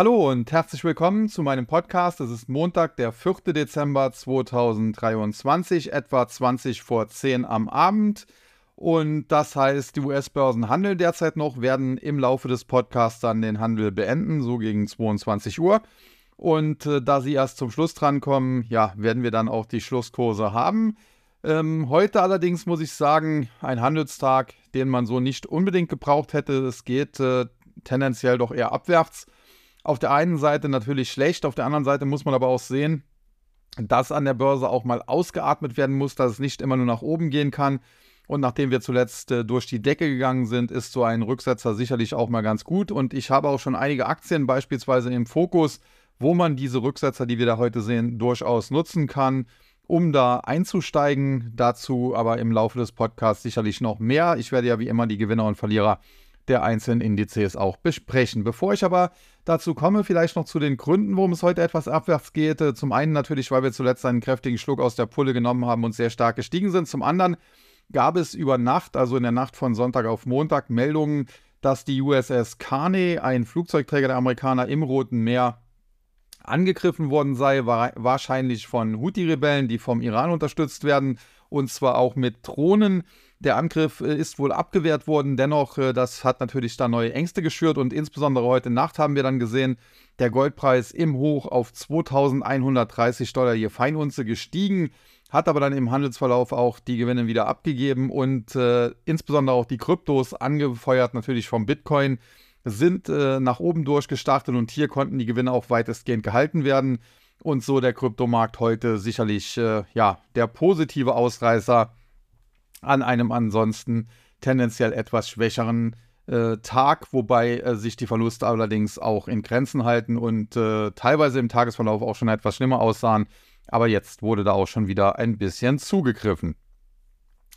Hallo und herzlich willkommen zu meinem Podcast. Es ist Montag, der 4. Dezember 2023, etwa 20 vor 10 am Abend. Und das heißt, die US-Börsen handeln derzeit noch, werden im Laufe des Podcasts dann den Handel beenden, so gegen 22 Uhr. Und äh, da sie erst zum Schluss drankommen, ja, werden wir dann auch die Schlusskurse haben. Ähm, heute allerdings muss ich sagen, ein Handelstag, den man so nicht unbedingt gebraucht hätte. Es geht äh, tendenziell doch eher abwärts auf der einen Seite natürlich schlecht, auf der anderen Seite muss man aber auch sehen, dass an der Börse auch mal ausgeatmet werden muss, dass es nicht immer nur nach oben gehen kann. Und nachdem wir zuletzt äh, durch die Decke gegangen sind, ist so ein Rücksetzer sicherlich auch mal ganz gut. Und ich habe auch schon einige Aktien beispielsweise im Fokus, wo man diese Rücksetzer, die wir da heute sehen, durchaus nutzen kann, um da einzusteigen. Dazu aber im Laufe des Podcasts sicherlich noch mehr. Ich werde ja wie immer die Gewinner und Verlierer der einzelnen Indizes auch besprechen. Bevor ich aber dazu komme, vielleicht noch zu den Gründen, warum es heute etwas abwärts geht. Äh, zum einen natürlich, weil wir zuletzt einen kräftigen Schluck aus der Pulle genommen haben und sehr stark gestiegen sind. Zum anderen gab es über Nacht, also in der Nacht von Sonntag auf Montag, Meldungen, dass die USS Carney, ein Flugzeugträger der Amerikaner im Roten Meer, angegriffen worden sei, wahrscheinlich von Houthi-Rebellen, die vom Iran unterstützt werden, und zwar auch mit Drohnen. Der Angriff äh, ist wohl abgewehrt worden, dennoch, äh, das hat natürlich da neue Ängste geschürt. Und insbesondere heute Nacht haben wir dann gesehen, der Goldpreis im Hoch auf 2130 Dollar je Feinunze gestiegen, hat aber dann im Handelsverlauf auch die Gewinne wieder abgegeben. Und äh, insbesondere auch die Kryptos, angefeuert natürlich vom Bitcoin, sind äh, nach oben durchgestartet. Und hier konnten die Gewinne auch weitestgehend gehalten werden und so der Kryptomarkt heute sicherlich äh, ja, der positive Ausreißer an einem ansonsten tendenziell etwas schwächeren äh, Tag, wobei äh, sich die Verluste allerdings auch in Grenzen halten und äh, teilweise im Tagesverlauf auch schon etwas schlimmer aussahen. Aber jetzt wurde da auch schon wieder ein bisschen zugegriffen.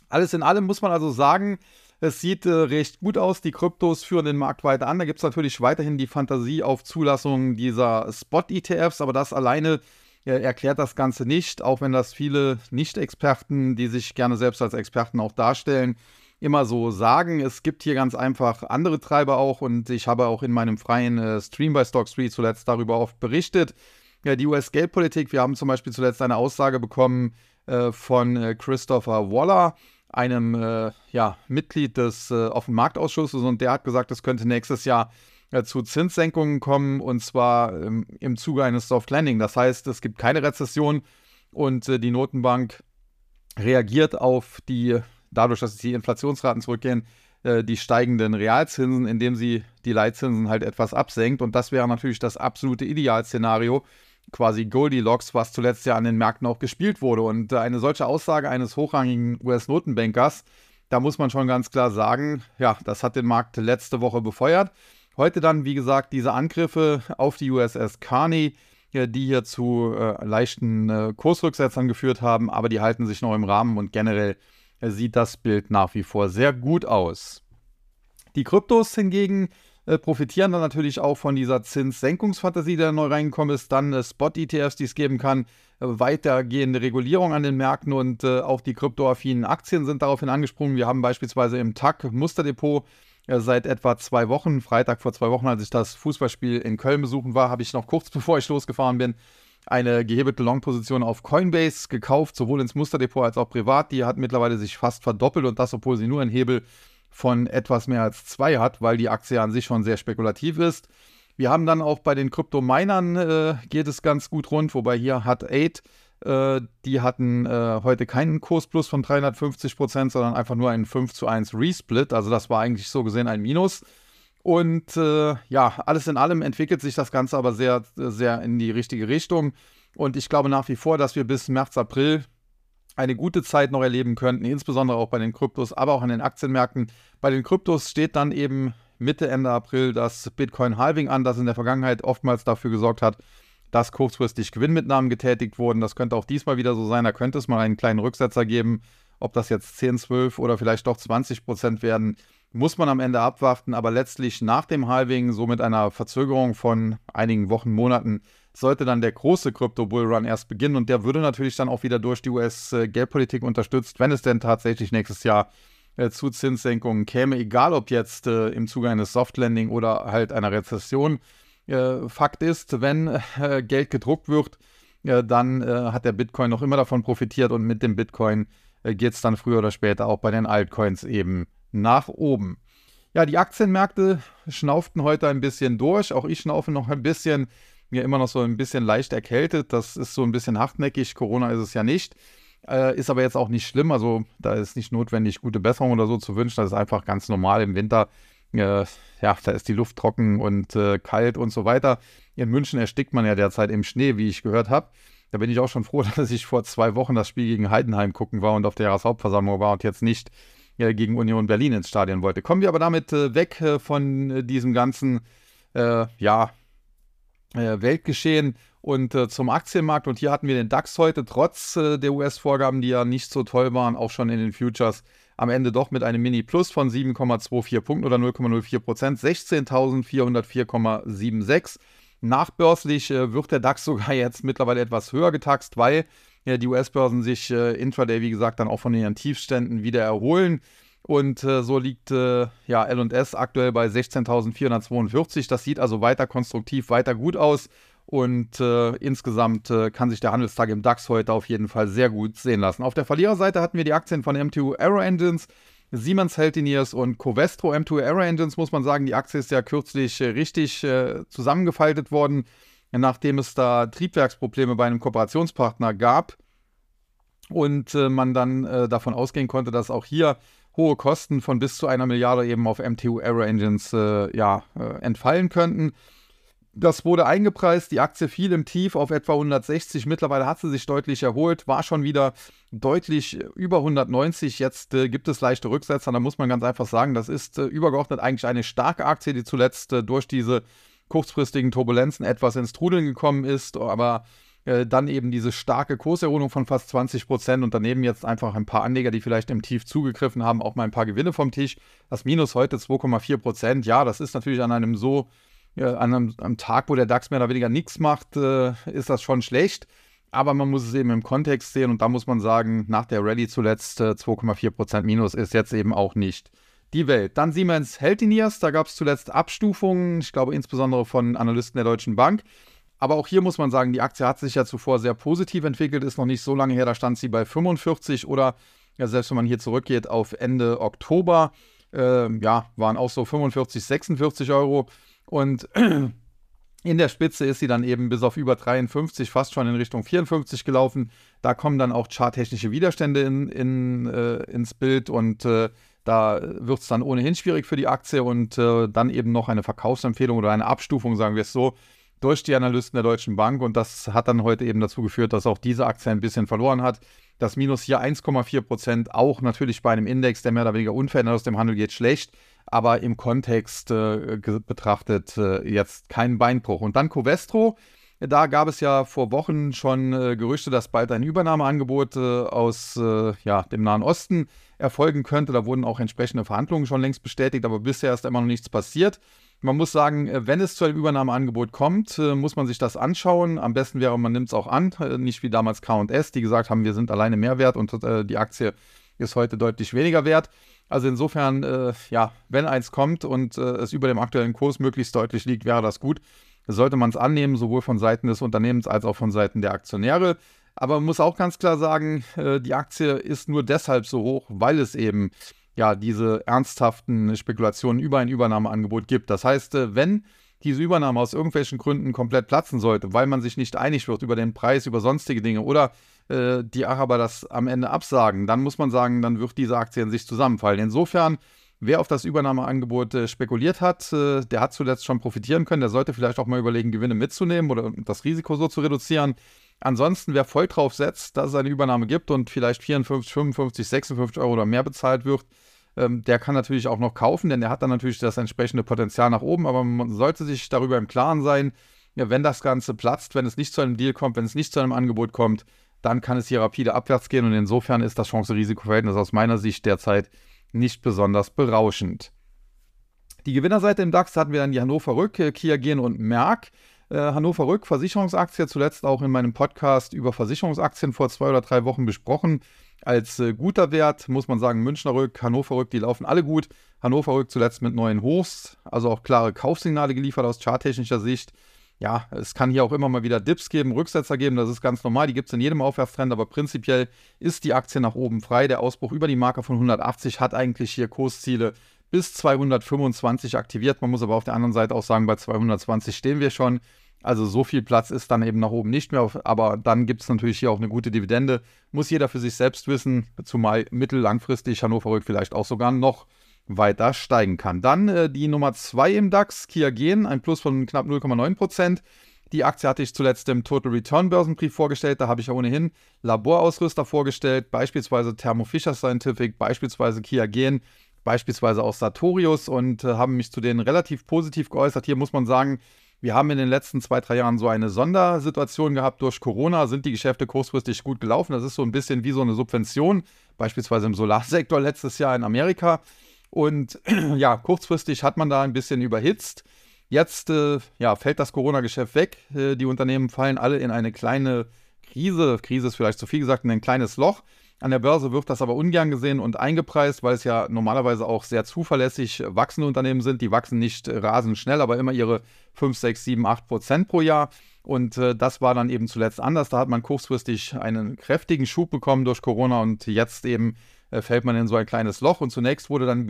Alles in allem muss man also sagen, es sieht äh, recht gut aus. Die Kryptos führen den Markt weiter an. Da gibt es natürlich weiterhin die Fantasie auf Zulassung dieser Spot-ETFs, aber das alleine er erklärt das Ganze nicht, auch wenn das viele Nicht-Experten, die sich gerne selbst als Experten auch darstellen, immer so sagen. Es gibt hier ganz einfach andere Treiber auch und ich habe auch in meinem freien äh, Stream bei Stock Street zuletzt darüber oft berichtet. Ja, die US-Geldpolitik, wir haben zum Beispiel zuletzt eine Aussage bekommen äh, von äh, Christopher Waller, einem äh, ja, Mitglied des äh, Offenen Marktausschusses und der hat gesagt, es könnte nächstes Jahr äh, zu Zinssenkungen kommen und zwar ähm, im Zuge eines Soft Landing. Das heißt, es gibt keine Rezession und äh, die Notenbank reagiert auf die, dadurch, dass die Inflationsraten zurückgehen, äh, die steigenden Realzinsen, indem sie die Leitzinsen halt etwas absenkt. Und das wäre natürlich das absolute Idealszenario, quasi Goldilocks, was zuletzt ja an den Märkten auch gespielt wurde. Und äh, eine solche Aussage eines hochrangigen US-Notenbankers, da muss man schon ganz klar sagen, ja, das hat den Markt letzte Woche befeuert. Heute dann, wie gesagt, diese Angriffe auf die USS Carney, die hier zu äh, leichten äh, Kursrücksetzern geführt haben, aber die halten sich noch im Rahmen und generell äh, sieht das Bild nach wie vor sehr gut aus. Die Kryptos hingegen äh, profitieren dann natürlich auch von dieser Zinssenkungsfantasie, die da neu reingekommen ist, dann äh, Spot-ETFs, die es geben kann, äh, weitergehende Regulierung an den Märkten und auch die kryptoaffinen Aktien sind daraufhin angesprungen. Wir haben beispielsweise im TAC Musterdepot seit etwa zwei Wochen. Freitag vor zwei Wochen, als ich das Fußballspiel in Köln besuchen war, habe ich noch kurz bevor ich losgefahren bin, eine gehebelte Long-Position auf Coinbase gekauft, sowohl ins Musterdepot als auch privat. Die hat mittlerweile sich fast verdoppelt und das, obwohl sie nur einen Hebel von etwas mehr als zwei hat, weil die Aktie an sich schon sehr spekulativ ist. Wir haben dann auch bei den Kryptominern äh, geht es ganz gut rund, wobei hier hat 8 äh, die hatten äh, heute keinen Kursplus von 350 Prozent, sondern einfach nur einen 5 zu 1 Resplit. Also das war eigentlich so gesehen ein Minus. Und äh, ja, alles in allem entwickelt sich das Ganze aber sehr, sehr in die richtige Richtung. Und ich glaube nach wie vor, dass wir bis März, April eine gute Zeit noch erleben könnten, insbesondere auch bei den Kryptos, aber auch an den Aktienmärkten. Bei den Kryptos steht dann eben Mitte, Ende April das Bitcoin Halving an, das in der Vergangenheit oftmals dafür gesorgt hat, dass kurzfristig Gewinnmitnahmen getätigt wurden. Das könnte auch diesmal wieder so sein. Da könnte es mal einen kleinen Rücksetzer geben. Ob das jetzt 10, 12 oder vielleicht doch 20 Prozent werden, muss man am Ende abwarten. Aber letztlich nach dem Halving, so mit einer Verzögerung von einigen Wochen, Monaten, sollte dann der große Crypto-Bullrun erst beginnen. Und der würde natürlich dann auch wieder durch die US-Geldpolitik unterstützt, wenn es denn tatsächlich nächstes Jahr äh, zu Zinssenkungen käme, egal ob jetzt äh, im Zuge eines Soft Landing oder halt einer Rezession. Äh, Fakt ist, wenn äh, Geld gedruckt wird, äh, dann äh, hat der Bitcoin noch immer davon profitiert und mit dem Bitcoin äh, geht es dann früher oder später auch bei den Altcoins eben nach oben. Ja, die Aktienmärkte schnauften heute ein bisschen durch. Auch ich schnaufe noch ein bisschen. Mir immer noch so ein bisschen leicht erkältet. Das ist so ein bisschen hartnäckig. Corona ist es ja nicht. Äh, ist aber jetzt auch nicht schlimm. Also da ist nicht notwendig, gute Besserung oder so zu wünschen. Das ist einfach ganz normal im Winter. Äh, ja, da ist die Luft trocken und äh, kalt und so weiter. In München erstickt man ja derzeit im Schnee, wie ich gehört habe. Da bin ich auch schon froh, dass ich vor zwei Wochen das Spiel gegen Heidenheim gucken war und auf der Jahreshauptversammlung war und jetzt nicht äh, gegen Union Berlin ins Stadion wollte. Kommen wir aber damit äh, weg äh, von diesem ganzen, ja, Weltgeschehen und äh, zum Aktienmarkt. Und hier hatten wir den DAX heute, trotz äh, der US-Vorgaben, die ja nicht so toll waren, auch schon in den Futures, am Ende doch mit einem Mini-Plus von 7,24 Punkten oder 0,04 Prozent, 16.404,76. Nachbörslich äh, wird der DAX sogar jetzt mittlerweile etwas höher getaxt, weil ja, die US-Börsen sich äh, intraday, wie gesagt, dann auch von ihren Tiefständen wieder erholen. Und äh, so liegt äh, ja LS aktuell bei 16.442. Das sieht also weiter konstruktiv, weiter gut aus. Und äh, insgesamt äh, kann sich der Handelstag im DAX heute auf jeden Fall sehr gut sehen lassen. Auf der Verliererseite hatten wir die Aktien von M2 Aero Engines, Siemens Healthineers und Covestro. M2 Aero Engines muss man sagen, die Aktie ist ja kürzlich äh, richtig äh, zusammengefaltet worden, nachdem es da Triebwerksprobleme bei einem Kooperationspartner gab. Und äh, man dann davon ausgehen konnte, dass auch hier hohe Kosten von bis zu einer Milliarde eben auf MTU Aero Engines ja, entfallen könnten. Das wurde eingepreist, die Aktie fiel im Tief auf etwa 160. Mittlerweile hat sie sich deutlich erholt, war schon wieder deutlich über 190. Jetzt äh, gibt es leichte Rücksetzer. Da muss man ganz einfach sagen, das ist äh, übergeordnet eigentlich eine starke Aktie, die zuletzt äh, durch diese kurzfristigen Turbulenzen etwas ins Trudeln gekommen ist. Aber äh, dann eben diese starke Kurserholung von fast 20 Prozent und daneben jetzt einfach ein paar Anleger, die vielleicht im Tief zugegriffen haben, auch mal ein paar Gewinne vom Tisch. Das Minus heute 2,4 Prozent. Ja, das ist natürlich an einem so ja, an einem, einem, Tag, wo der DAX mehr oder weniger nichts macht, äh, ist das schon schlecht. Aber man muss es eben im Kontext sehen und da muss man sagen, nach der Rallye zuletzt äh, 2,4% Minus ist jetzt eben auch nicht die Welt. Dann Siemens Healthineers, da gab es zuletzt Abstufungen, ich glaube insbesondere von Analysten der Deutschen Bank. Aber auch hier muss man sagen, die Aktie hat sich ja zuvor sehr positiv entwickelt, ist noch nicht so lange her, da stand sie bei 45 oder ja, selbst wenn man hier zurückgeht auf Ende Oktober, äh, ja, waren auch so 45, 46 Euro. Und in der Spitze ist sie dann eben bis auf über 53, fast schon in Richtung 54 gelaufen. Da kommen dann auch charttechnische Widerstände in, in, äh, ins Bild und äh, da wird es dann ohnehin schwierig für die Aktie und äh, dann eben noch eine Verkaufsempfehlung oder eine Abstufung, sagen wir es so, durch die Analysten der Deutschen Bank. Und das hat dann heute eben dazu geführt, dass auch diese Aktie ein bisschen verloren hat. Das Minus hier 1,4 Prozent, auch natürlich bei einem Index, der mehr oder weniger unverändert aus dem Handel geht, schlecht aber im Kontext äh, betrachtet äh, jetzt kein Beinbruch. Und dann Covestro. Da gab es ja vor Wochen schon äh, Gerüchte, dass bald ein Übernahmeangebot äh, aus äh, ja, dem Nahen Osten erfolgen könnte. Da wurden auch entsprechende Verhandlungen schon längst bestätigt, aber bisher ist immer noch nichts passiert. Man muss sagen, äh, wenn es zu einem Übernahmeangebot kommt, muss man sich das anschauen. Am besten wäre, man nimmt es auch an, nicht wie damals KS, die gesagt haben, wir sind alleine mehr wert und die Aktie ist heute deutlich weniger wert. Also insofern, äh, ja, wenn eins kommt und äh, es über dem aktuellen Kurs möglichst deutlich liegt, wäre das gut. Sollte man es annehmen, sowohl von Seiten des Unternehmens als auch von Seiten der Aktionäre. Aber man muss auch ganz klar sagen, äh, die Aktie ist nur deshalb so hoch, weil es eben ja diese ernsthaften Spekulationen über ein Übernahmeangebot gibt. Das heißt, äh, wenn diese Übernahme aus irgendwelchen Gründen komplett platzen sollte, weil man sich nicht einig wird über den Preis, über sonstige Dinge oder äh, die Araber das am Ende absagen, dann muss man sagen, dann wird diese Aktie in sich zusammenfallen. Insofern, wer auf das Übernahmeangebot äh, spekuliert hat, äh, der hat zuletzt schon profitieren können. Der sollte vielleicht auch mal überlegen, Gewinne mitzunehmen oder das Risiko so zu reduzieren. Ansonsten, wer voll drauf setzt, dass es eine Übernahme gibt und vielleicht 54, 55, 56 Euro oder mehr bezahlt wird, ähm, der kann natürlich auch noch kaufen, denn der hat dann natürlich das entsprechende Potenzial nach oben. Aber man sollte sich darüber im Klaren sein, ja, wenn das Ganze platzt, wenn es nicht zu einem Deal kommt, wenn es nicht zu einem Angebot kommt, dann kann es hier rapide abwärts gehen und insofern ist das Chance-Risiko-Verhältnis aus meiner Sicht derzeit nicht besonders berauschend. Die Gewinnerseite im DAX hatten wir dann die Hannover Rück, Kia Gen und Merck. Äh, Hannover Rück, Versicherungsaktie, zuletzt auch in meinem Podcast über Versicherungsaktien vor zwei oder drei Wochen besprochen. als äh, guter Wert, muss man sagen, Münchner Rück, Hannover Rück, die laufen alle gut. Hannover Rück zuletzt mit neuen Hochs, also auch klare Kaufsignale geliefert aus charttechnischer Sicht. Ja, es kann hier auch immer mal wieder Dips geben, Rücksetzer geben, das ist ganz normal, die gibt es in jedem Aufwärtstrend, aber prinzipiell ist die Aktie nach oben frei. Der Ausbruch über die Marke von 180 hat eigentlich hier Kursziele bis 225 aktiviert. Man muss aber auf der anderen Seite auch sagen, bei 220 stehen wir schon. Also so viel Platz ist dann eben nach oben nicht mehr, aber dann gibt es natürlich hier auch eine gute Dividende. Muss jeder für sich selbst wissen, zumal mittel-langfristig Hannover Rück vielleicht auch sogar noch weiter steigen kann. Dann äh, die Nummer 2 im DAX, Kia Gen, ein Plus von knapp 0,9%. Die Aktie hatte ich zuletzt im Total Return Börsenbrief vorgestellt. Da habe ich ja ohnehin Laborausrüster vorgestellt, beispielsweise Thermo Fisher Scientific, beispielsweise Kia Gen, beispielsweise auch Sartorius und äh, haben mich zu denen relativ positiv geäußert. Hier muss man sagen, wir haben in den letzten zwei, drei Jahren so eine Sondersituation gehabt. Durch Corona sind die Geschäfte kurzfristig gut gelaufen. Das ist so ein bisschen wie so eine Subvention, beispielsweise im Solarsektor letztes Jahr in Amerika. Und ja, kurzfristig hat man da ein bisschen überhitzt. Jetzt äh, ja, fällt das Corona-Geschäft weg. Äh, die Unternehmen fallen alle in eine kleine Krise. Krise ist vielleicht zu viel gesagt, in ein kleines Loch. An der Börse wird das aber ungern gesehen und eingepreist, weil es ja normalerweise auch sehr zuverlässig wachsende Unternehmen sind. Die wachsen nicht rasend schnell, aber immer ihre 5, 6, 7, 8 Prozent pro Jahr. Und äh, das war dann eben zuletzt anders. Da hat man kurzfristig einen kräftigen Schub bekommen durch Corona und jetzt eben äh, fällt man in so ein kleines Loch. Und zunächst wurde dann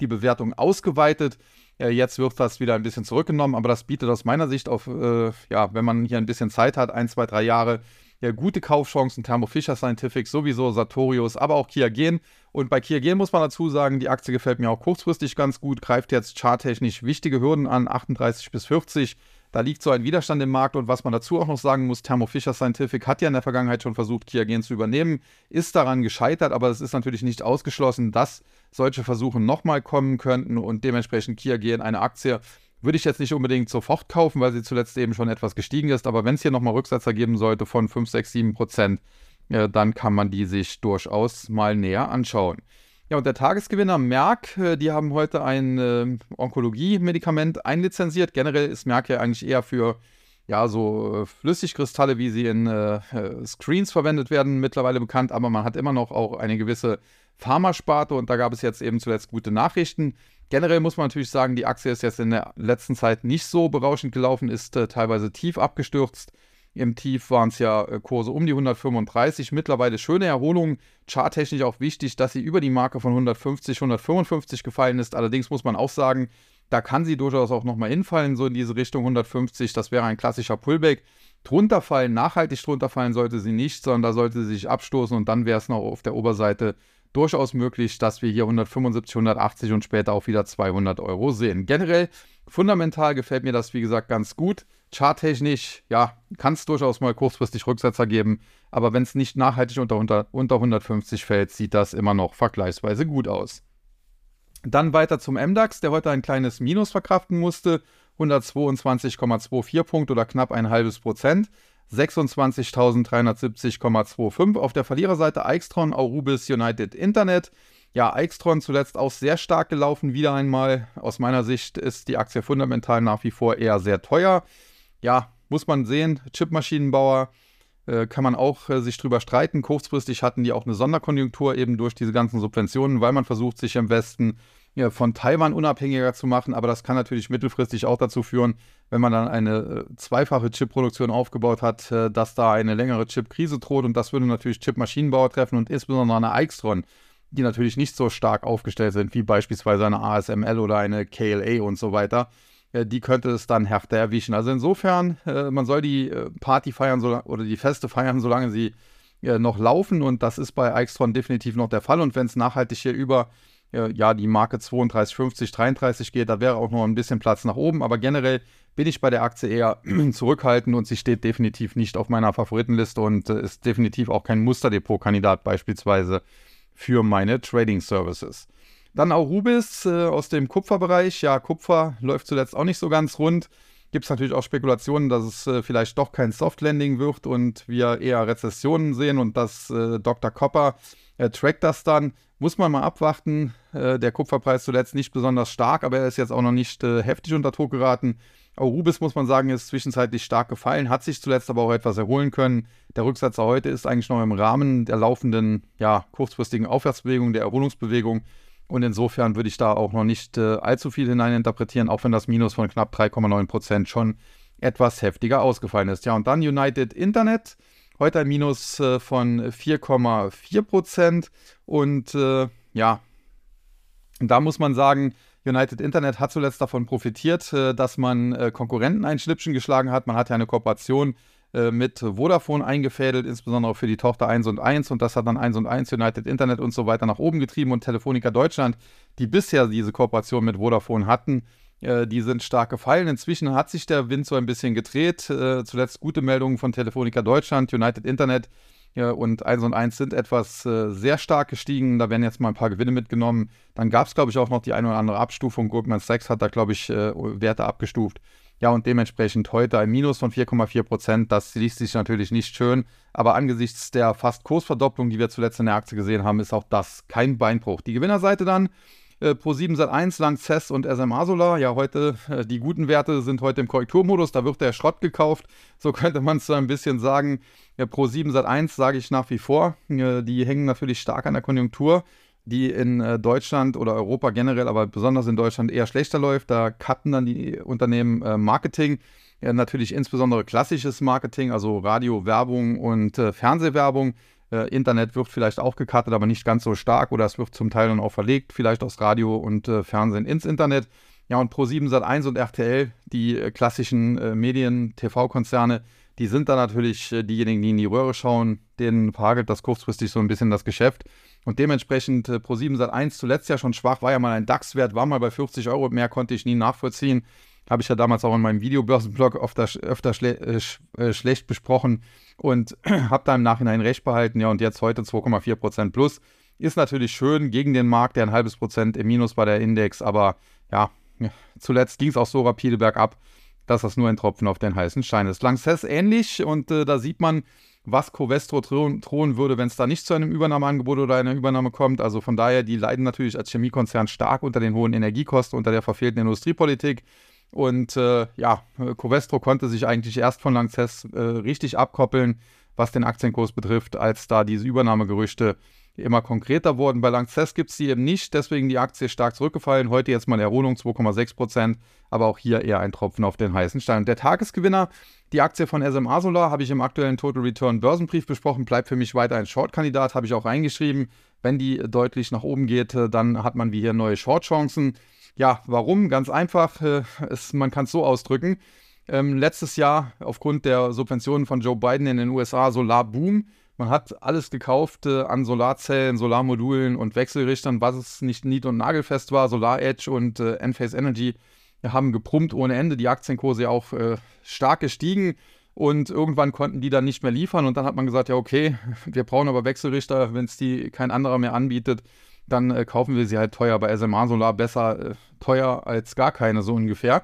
die Bewertung ausgeweitet. Äh, jetzt wird das wieder ein bisschen zurückgenommen, aber das bietet aus meiner Sicht auf, äh, ja, wenn man hier ein bisschen Zeit hat, ein, zwei, drei Jahre, ja, gute Kaufchancen, Thermo Fisher Scientific, sowieso Sartorius, aber auch Kia Gen. Und bei Kia Gen muss man dazu sagen, die Aktie gefällt mir auch kurzfristig ganz gut, greift jetzt charttechnisch wichtige Hürden an, 38 bis 40. Da liegt so ein Widerstand im Markt und was man dazu auch noch sagen muss, Thermo Fisher Scientific hat ja in der Vergangenheit schon versucht, Kia Gen zu übernehmen, ist daran gescheitert, aber es ist natürlich nicht ausgeschlossen, dass solche Versuche nochmal kommen könnten und dementsprechend Kia Gen eine Aktie würde ich jetzt nicht unbedingt sofort kaufen, weil sie zuletzt eben schon etwas gestiegen ist. Aber wenn es hier nochmal Rücksetzer geben sollte von 5, 6, 7 Prozent, äh, dann kann man die sich durchaus mal näher anschauen. Ja, und der Tagesgewinner Merck, äh, die haben heute ein äh, Onkologie-Medikament einlizenziert. Generell ist Merck ja eigentlich eher für ja, so äh, Flüssigkristalle, wie sie in äh, äh, Screens verwendet werden, mittlerweile bekannt, aber man hat immer noch auch eine gewisse Pharmasparte und da gab es jetzt eben zuletzt gute Nachrichten. Generell muss man natürlich sagen, die Aktie ist jetzt in der letzten Zeit nicht so berauschend gelaufen, ist äh, teilweise tief abgestürzt. Im Tief waren es ja äh, Kurse um die 135. Mittlerweile schöne Erholung. Charttechnisch auch wichtig, dass sie über die Marke von 150, 155 gefallen ist. Allerdings muss man auch sagen, da kann sie durchaus auch nochmal hinfallen, so in diese Richtung 150. Das wäre ein klassischer Pullback. Drunter fallen, nachhaltig drunter fallen sollte sie nicht, sondern da sollte sie sich abstoßen und dann wäre es noch auf der Oberseite durchaus möglich, dass wir hier 175, 180 und später auch wieder 200 Euro sehen. Generell, fundamental gefällt mir das, wie gesagt, ganz gut. Charttechnisch, ja, kann es durchaus mal kurzfristig Rücksetzer geben, aber wenn es nicht nachhaltig unter, unter, unter 150 fällt, sieht das immer noch vergleichsweise gut aus. Dann weiter zum MDAX, der heute ein kleines Minus verkraften musste. 122,24 Punkte oder knapp ein halbes Prozent. 26.370,25. Auf der Verliererseite Aixtron, Aurubis, United Internet. Ja, Aixtron zuletzt auch sehr stark gelaufen, wieder einmal. Aus meiner Sicht ist die Aktie fundamental nach wie vor eher sehr teuer. Ja, muss man sehen, Chipmaschinenbauer äh, kann man auch äh, sich drüber streiten. Kurzfristig hatten die auch eine Sonderkonjunktur eben durch diese ganzen Subventionen, weil man versucht, sich im Westen ja, von Taiwan unabhängiger zu machen. Aber das kann natürlich mittelfristig auch dazu führen, wenn man dann eine äh, zweifache Chipproduktion aufgebaut hat, äh, dass da eine längere Chip-Krise droht. Und das würde natürlich Chip-Maschinenbauer treffen und insbesondere eine Aixtron, die natürlich nicht so stark aufgestellt sind wie beispielsweise eine ASML oder eine KLA und so weiter. Äh, die könnte es dann härter erwischen. Also insofern, man soll die Party feiern oder die Feste feiern, solange sie noch laufen. Und das ist bei Aixtron definitiv noch der Fall. Und wenn es nachhaltig hier über ja, die Marke 32, 50, 33 geht, da wäre auch noch ein bisschen Platz nach oben. Aber generell bin ich bei der Aktie eher zurückhaltend und sie steht definitiv nicht auf meiner Favoritenliste und äh, ist definitiv auch kein Musterdepot-Kandidat beispielsweise für meine Trading Services. Dann auch Rubis äh, aus dem Kupferbereich. Ja, Kupfer läuft zuletzt auch nicht so ganz rund. Gibt es natürlich auch Spekulationen, dass es äh, vielleicht doch kein Soft Landing wird und wir eher Rezessionen sehen und dass äh, Dr. Copper äh, trackt das dann. Muss man mal abwarten. Äh, der Kupferpreis zuletzt nicht besonders stark, aber er ist jetzt auch noch nicht äh, heftig unter Druck geraten. Rubis, muss man sagen, ist zwischenzeitlich stark gefallen, hat sich zuletzt aber auch etwas erholen können. Der Rücksetzer heute ist eigentlich noch im Rahmen der laufenden, ja, kurzfristigen Aufwärtsbewegung, der Erholungsbewegung. Und insofern würde ich da auch noch nicht äh, allzu viel hineininterpretieren, auch wenn das Minus von knapp 3,9 Prozent schon etwas heftiger ausgefallen ist. Ja, und dann United Internet. Heute ein Minus äh, von 4,4 Prozent. Und äh, ja, da muss man sagen, United Internet hat zuletzt davon profitiert, äh, dass man äh, Konkurrenten ein Schnippchen geschlagen hat. Man hat ja eine Kooperation mit Vodafone eingefädelt, insbesondere für die Tochter 1 und 1 und das hat dann 1 und 1 United Internet und so weiter nach oben getrieben und Telefonica Deutschland, die bisher diese Kooperation mit Vodafone hatten, die sind stark gefallen. Inzwischen hat sich der Wind so ein bisschen gedreht. Zuletzt gute Meldungen von Telefonica Deutschland, United Internet ja, und 1 und 1 sind etwas äh, sehr stark gestiegen. Da werden jetzt mal ein paar Gewinne mitgenommen. Dann gab es, glaube ich, auch noch die eine oder andere Abstufung. Goldman Sachs hat da, glaube ich, äh, Werte abgestuft. Ja, und dementsprechend heute ein Minus von 4,4 Prozent. Das liest sich natürlich nicht schön. Aber angesichts der fast Kursverdopplung, die wir zuletzt in der Aktie gesehen haben, ist auch das kein Beinbruch. Die Gewinnerseite dann. Äh, Pro7 Sat1, Lanxess und SMA Solar. Ja, heute, äh, die guten Werte sind heute im Korrekturmodus, da wird der Schrott gekauft. So könnte man es so ein bisschen sagen. Ja, Pro7 Sat1 sage ich nach wie vor. Äh, die hängen natürlich stark an der Konjunktur, die in äh, Deutschland oder Europa generell, aber besonders in Deutschland eher schlechter läuft. Da cutten dann die Unternehmen äh, Marketing. Ja, natürlich insbesondere klassisches Marketing, also Radio, Werbung und äh, Fernsehwerbung. Internet wird vielleicht auch gecuttet, aber nicht ganz so stark oder es wird zum Teil dann auch verlegt, vielleicht aus Radio und Fernsehen ins Internet. Ja, und Pro7 Sat1 und RTL, die klassischen Medien, TV-Konzerne, die sind da natürlich äh, diejenigen, die in die Röhre schauen, denen verhagelt das kurzfristig so ein bisschen das Geschäft. Und dementsprechend äh, Pro7 Sat1 zuletzt ja schon schwach, war ja mal ein DAX-Wert, war mal bei 40 Euro, mehr konnte ich nie nachvollziehen. Habe ich ja damals auch in meinem Videobörsenblog öfter, öfter schle äh, sch äh, schlecht besprochen und habe da im Nachhinein recht behalten. Ja, und jetzt heute 2,4% plus. Ist natürlich schön gegen den Markt, der ein halbes Prozent im Minus bei der Index, aber ja, zuletzt ging es auch so rapide bergab, dass das nur ein Tropfen auf den heißen Stein ist. Lanxess ähnlich und äh, da sieht man, was Covestro drohen würde, wenn es da nicht zu einem Übernahmeangebot oder einer Übernahme kommt. Also von daher, die leiden natürlich als Chemiekonzern stark unter den hohen Energiekosten, unter der verfehlten Industriepolitik. Und äh, ja, Covestro konnte sich eigentlich erst von Lanxess äh, richtig abkoppeln, was den Aktienkurs betrifft, als da diese Übernahmegerüchte immer konkreter wurden. Bei Lanxess gibt es die eben nicht, deswegen die Aktie stark zurückgefallen. Heute jetzt mal Erholung 2,6 Prozent, aber auch hier eher ein Tropfen auf den heißen Stein. der Tagesgewinner, die Aktie von SMA Solar, habe ich im aktuellen Total Return Börsenbrief besprochen, bleibt für mich weiter ein Short-Kandidat, habe ich auch reingeschrieben. Wenn die deutlich nach oben geht, äh, dann hat man wie hier neue Short-Chancen. Ja, warum? Ganz einfach, äh, es, man kann es so ausdrücken. Ähm, letztes Jahr aufgrund der Subventionen von Joe Biden in den USA Solarboom. Man hat alles gekauft äh, an Solarzellen, Solarmodulen und Wechselrichtern, was es nicht nied- und nagelfest war. Solar Edge und äh, Enphase Energy haben geprumpt ohne Ende. Die Aktienkurse auch äh, stark gestiegen. Und irgendwann konnten die dann nicht mehr liefern. Und dann hat man gesagt, ja, okay, wir brauchen aber Wechselrichter, wenn es die kein anderer mehr anbietet dann äh, kaufen wir sie halt teuer. Bei SMA Solar besser äh, teuer als gar keine, so ungefähr.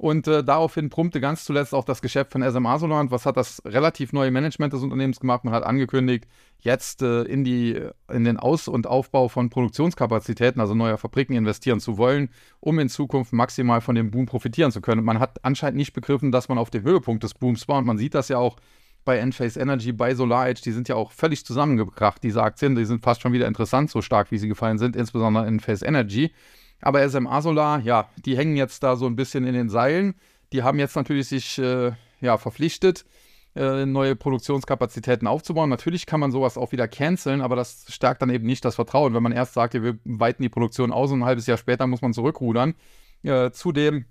Und äh, daraufhin brummte ganz zuletzt auch das Geschäft von SMA Solar. Und was hat das relativ neue Management des Unternehmens gemacht? Man hat angekündigt, jetzt äh, in, die, in den Aus- und Aufbau von Produktionskapazitäten, also neuer Fabriken, investieren zu wollen, um in Zukunft maximal von dem Boom profitieren zu können. man hat anscheinend nicht begriffen, dass man auf dem Höhepunkt des Booms war. Und man sieht das ja auch bei Enphase Energy, bei SolarEdge, die sind ja auch völlig zusammengebracht, diese Aktien. Die sind fast schon wieder interessant, so stark wie sie gefallen sind, insbesondere Enphase Energy. Aber SMA Solar, ja, die hängen jetzt da so ein bisschen in den Seilen. Die haben jetzt natürlich sich äh, ja, verpflichtet, äh, neue Produktionskapazitäten aufzubauen. Natürlich kann man sowas auch wieder canceln, aber das stärkt dann eben nicht das Vertrauen, wenn man erst sagt, wir weiten die Produktion aus und ein halbes Jahr später muss man zurückrudern. Äh, zudem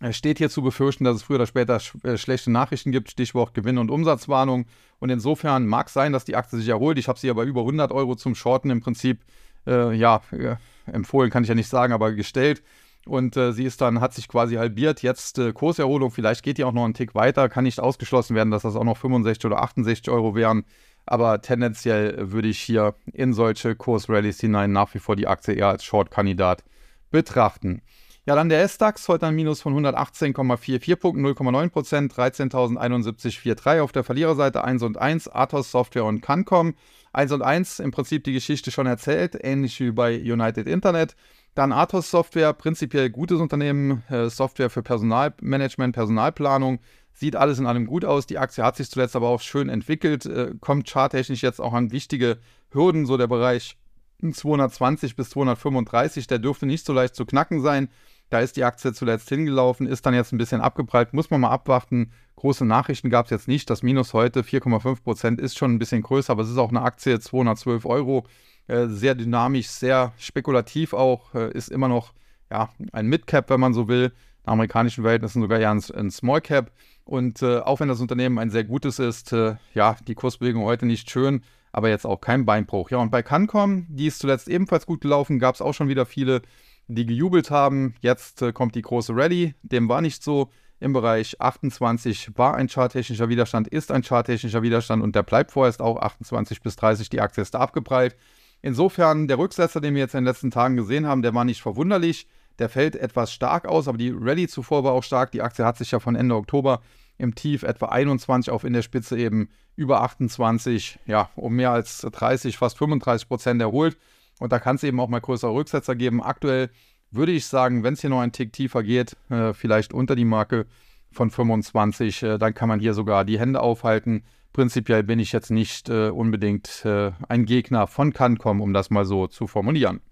es steht hier zu befürchten, dass es früher oder später sch äh, schlechte Nachrichten gibt, Stichwort Gewinn- und Umsatzwarnung. Und insofern mag sein, dass die Aktie sich erholt. Ich habe sie ja bei über 100 Euro zum Shorten im Prinzip, äh, ja, äh, empfohlen kann ich ja nicht sagen, aber gestellt. Und äh, sie ist dann, hat sich quasi halbiert. Jetzt äh, Kurserholung, vielleicht geht die auch noch einen Tick weiter. Kann nicht ausgeschlossen werden, dass das auch noch 65 oder 68 Euro wären. Aber tendenziell würde ich hier in solche Kursrallies hinein nach wie vor die Aktie eher als Short-Kandidat betrachten. Ja, dann der S-DAX, heute ein Minus von 118,44 Punkten, 0,9 Prozent, 13.071,43 auf der Verliererseite 1 und 1, Athos Software und Cancom. 1 und 1 im Prinzip die Geschichte schon erzählt, ähnlich wie bei United Internet. Dann Athos Software, prinzipiell gutes Unternehmen, äh, Software für Personalmanagement, Personalplanung. Sieht alles in allem gut aus. Die Aktie hat sich zuletzt aber auch schön entwickelt, äh, kommt charttechnisch jetzt auch an wichtige Hürden, so der Bereich 220 bis 235, der dürfte nicht so leicht zu knacken sein. Da ist die Aktie zuletzt hingelaufen, ist dann jetzt ein bisschen abgeprallt, muss man mal abwarten. Große Nachrichten gab es jetzt nicht. Das Minus heute 4,5 Prozent ist schon ein bisschen größer, aber es ist auch eine Aktie 212 Euro. Äh, sehr dynamisch, sehr spekulativ auch, äh, ist immer noch ja, ein Mid-Cap, wenn man so will. In amerikanischen Verhältnissen sogar ja ein, ein Small-Cap. Und äh, auch wenn das Unternehmen ein sehr gutes ist, äh, ja, die Kursbewegung heute nicht schön, aber jetzt auch kein Beinbruch. Ja, und bei Cancom, die ist zuletzt ebenfalls gut gelaufen, gab es auch schon wieder viele, die gejubelt haben. Jetzt äh, kommt die große Rallye, dem war nicht so. Im Bereich 28 war ein charttechnischer Widerstand, ist ein charttechnischer Widerstand und der bleibt vorerst auch 28 bis 30. Die Aktie ist da abgeprallt. Insofern, der Rücksetzer, den wir jetzt in den letzten Tagen gesehen haben, der war nicht verwunderlich. Der fällt etwas stark aus, aber die Rallye zuvor war auch stark. Die Aktie hat sich ja von Ende Oktober im Tief etwa 21 auf in der Spitze eben über 28, ja, um mehr als 30, fast 35 Prozent erholt. Und da kann es eben auch mal größere Rücksetzer geben. Aktuell würde ich sagen, wenn es hier noch ein Tick tiefer geht, äh, vielleicht unter die Marke von 25, äh, dann kann man hier sogar die Hände aufhalten. Prinzipiell bin ich jetzt nicht äh, unbedingt äh, ein Gegner von Cancom, um das mal so zu formulieren.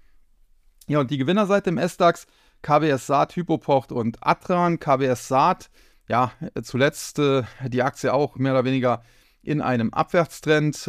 Ja, und die Gewinnerseite im S-DAX, KBS Saat, Hypopocht und Atran. KBS Saat, ja, zuletzt äh, die Aktie auch mehr oder weniger in einem Abwärtstrend.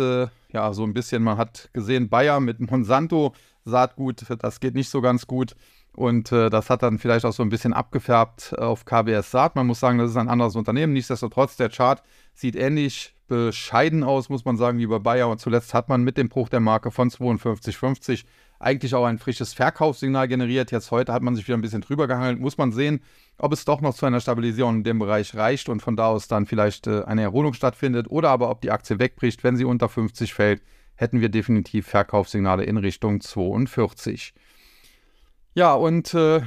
Äh, ja, so ein bisschen, man hat gesehen, Bayer mit Monsanto, Saatgut, das geht nicht so ganz gut. Und äh, das hat dann vielleicht auch so ein bisschen abgefärbt auf KBS Saat. Man muss sagen, das ist ein anderes Unternehmen. Nichtsdestotrotz, der Chart sieht ähnlich bescheiden aus, muss man sagen, wie bei Bayer. Und zuletzt hat man mit dem Bruch der Marke von 52,50 eigentlich auch ein frisches Verkaufssignal generiert. Jetzt heute hat man sich wieder ein bisschen drüber gehandelt. Muss man sehen, ob es doch noch zu einer Stabilisierung in dem Bereich reicht und von da aus dann vielleicht äh, eine Erholung stattfindet oder aber ob die Aktie wegbricht. Wenn sie unter 50 fällt, hätten wir definitiv Verkaufssignale in Richtung 42. Ja, und äh,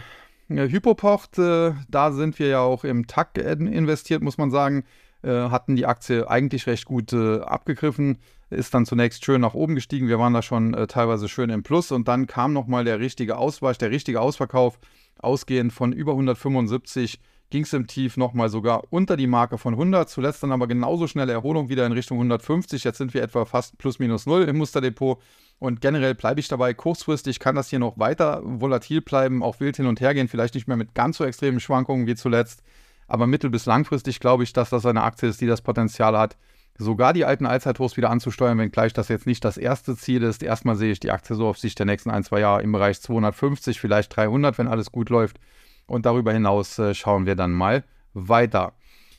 Hypopocht, äh, da sind wir ja auch im TAC investiert, muss man sagen. Äh, hatten die Aktie eigentlich recht gut äh, abgegriffen, ist dann zunächst schön nach oben gestiegen. Wir waren da schon äh, teilweise schön im Plus und dann kam nochmal der richtige Ausweich, der richtige Ausverkauf. Ausgehend von über 175 ging es im Tief nochmal sogar unter die Marke von 100. Zuletzt dann aber genauso schnelle Erholung wieder in Richtung 150. Jetzt sind wir etwa fast plus minus null im Musterdepot. Und generell bleibe ich dabei, kurzfristig kann das hier noch weiter volatil bleiben, auch wild hin und her gehen, vielleicht nicht mehr mit ganz so extremen Schwankungen wie zuletzt. Aber mittel- bis langfristig glaube ich, dass das eine Aktie ist, die das Potenzial hat, sogar die alten Allzeithochs wieder anzusteuern, wenngleich das jetzt nicht das erste Ziel ist. Erstmal sehe ich die Aktie so auf Sicht der nächsten ein, zwei Jahre im Bereich 250, vielleicht 300, wenn alles gut läuft. Und darüber hinaus äh, schauen wir dann mal weiter.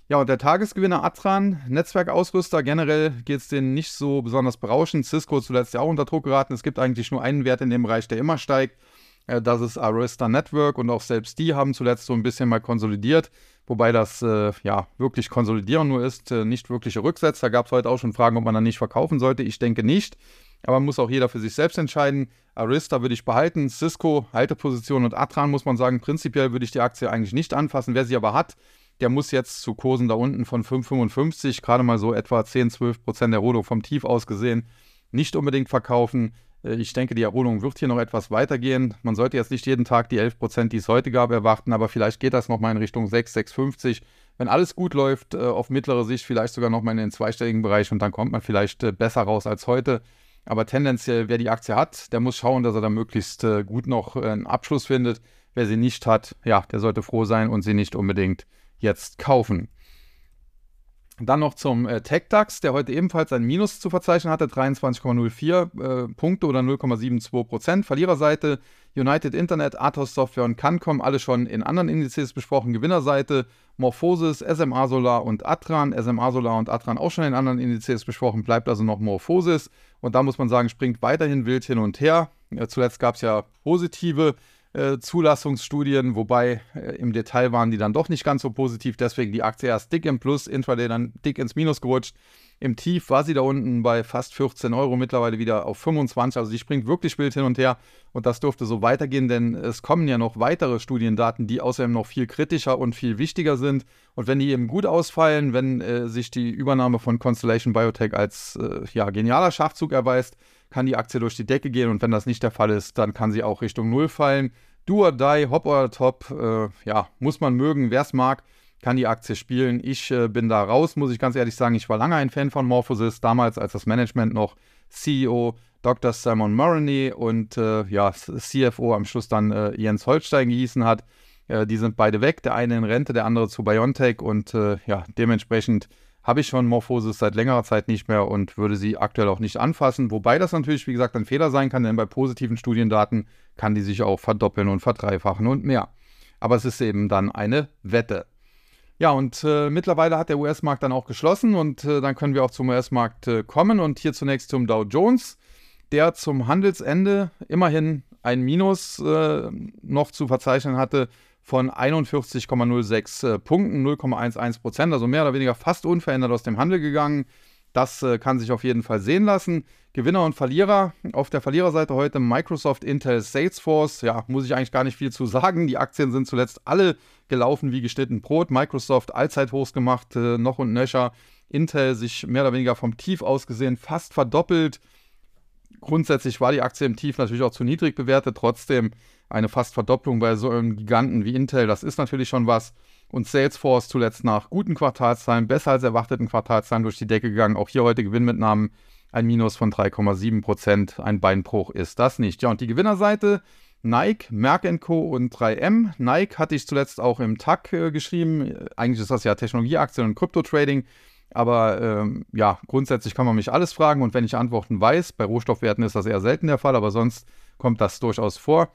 Ja, und der Tagesgewinner Atran, Netzwerkausrüster, generell geht es denen nicht so besonders berauschend. Cisco zuletzt ja auch unter Druck geraten. Es gibt eigentlich nur einen Wert in dem Bereich, der immer steigt. Äh, das ist Arista Network und auch selbst die haben zuletzt so ein bisschen mal konsolidiert, wobei das äh, ja wirklich konsolidieren nur ist, äh, nicht wirkliche Rücksetzer. Da gab es heute auch schon Fragen, ob man dann nicht verkaufen sollte. Ich denke nicht, aber muss auch jeder für sich selbst entscheiden. Arista würde ich behalten, Cisco, Halteposition und Atran muss man sagen, prinzipiell würde ich die Aktie eigentlich nicht anfassen. Wer sie aber hat, der muss jetzt zu Kursen da unten von 5,55, gerade mal so etwa 10, 12 Prozent Erholung vom Tief aus gesehen, nicht unbedingt verkaufen. Äh, ich denke, die Erholung wird hier noch etwas weitergehen. Man sollte jetzt nicht jeden Tag die 11 Prozent, die es heute gab, erwarten, aber vielleicht geht das nochmal in Richtung 6, 6,50. Wenn alles gut läuft, äh, auf mittlere Sicht vielleicht sogar nochmal in den zweistelligen Bereich und dann kommt man vielleicht äh, besser raus als heute. Aber tendenziell, wer die Aktie hat, der muss schauen, dass er da möglichst gut noch einen Abschluss findet. Wer sie nicht hat, ja, der sollte froh sein und sie nicht unbedingt jetzt kaufen. Dann noch zum äh, TechDAX, der heute ebenfalls ein Minus zu verzeichnen hatte, 23,04 äh, Punkte oder 0,72 Prozent. Verliererseite United Internet, Athos Software und Cancom, alle schon in anderen Indizes besprochen. Gewinnerseite Morphosis, SMA Solar und Atran, SMA Solar und Atran auch schon in anderen Indizes besprochen, bleibt also noch Morphosis. Und da muss man sagen, springt weiterhin wild hin und her. Äh, zuletzt gab es ja positive äh, Zulassungsstudien, wobei äh, im Detail waren die dann doch nicht ganz so positiv. Deswegen die Aktie erst dick im Plus, intraday dann dick ins Minus gerutscht. Im Tief war sie da unten bei fast 14 Euro, mittlerweile wieder auf 25. Also sie springt wirklich wild hin und her und das dürfte so weitergehen, denn es kommen ja noch weitere Studiendaten, die außerdem noch viel kritischer und viel wichtiger sind. Und wenn die eben gut ausfallen, wenn äh, sich die Übernahme von Constellation Biotech als äh, ja, genialer Schachzug erweist, kann die Aktie durch die Decke gehen und wenn das nicht der Fall ist, dann kann sie auch Richtung Null fallen. Do or die, Hop or Top, äh, ja, muss man mögen. Wer es mag, kann die Aktie spielen. Ich äh, bin da raus, muss ich ganz ehrlich sagen. Ich war lange ein Fan von Morphosis, damals als das Management noch CEO Dr. Simon Murray und äh, ja, CFO am Schluss dann äh, Jens Holstein gehießen hat. Äh, die sind beide weg, der eine in Rente, der andere zu BioNTech und äh, ja, dementsprechend habe ich schon Morphosis seit längerer Zeit nicht mehr und würde sie aktuell auch nicht anfassen. Wobei das natürlich, wie gesagt, ein Fehler sein kann, denn bei positiven Studiendaten kann die sich auch verdoppeln und verdreifachen und mehr. Aber es ist eben dann eine Wette. Ja, und äh, mittlerweile hat der US-Markt dann auch geschlossen und äh, dann können wir auch zum US-Markt äh, kommen und hier zunächst zum Dow Jones, der zum Handelsende immerhin ein Minus äh, noch zu verzeichnen hatte von 41,06 äh, Punkten, 0,11 Prozent, also mehr oder weniger fast unverändert aus dem Handel gegangen. Das äh, kann sich auf jeden Fall sehen lassen. Gewinner und Verlierer. Auf der Verliererseite heute Microsoft, Intel, Salesforce. Ja, muss ich eigentlich gar nicht viel zu sagen. Die Aktien sind zuletzt alle gelaufen wie geschnitten Brot. Microsoft Allzeithochs gemacht, äh, noch und nöcher. Intel sich mehr oder weniger vom Tief aus gesehen fast verdoppelt. Grundsätzlich war die Aktie im Tief natürlich auch zu niedrig bewertet. Trotzdem eine fast Verdopplung bei so einem Giganten wie Intel, das ist natürlich schon was. Und Salesforce zuletzt nach guten Quartalszahlen, besser als erwarteten Quartalszahlen durch die Decke gegangen. Auch hier heute Gewinnmitnahmen, ein Minus von 3,7 Prozent. Ein Beinbruch ist das nicht. Ja, und die Gewinnerseite, Nike, Merck Co. und 3M. Nike hatte ich zuletzt auch im TAC äh, geschrieben. Eigentlich ist das ja Technologieaktien und Krypto-Trading. Aber ähm, ja, grundsätzlich kann man mich alles fragen und wenn ich Antworten weiß, bei Rohstoffwerten ist das eher selten der Fall, aber sonst kommt das durchaus vor.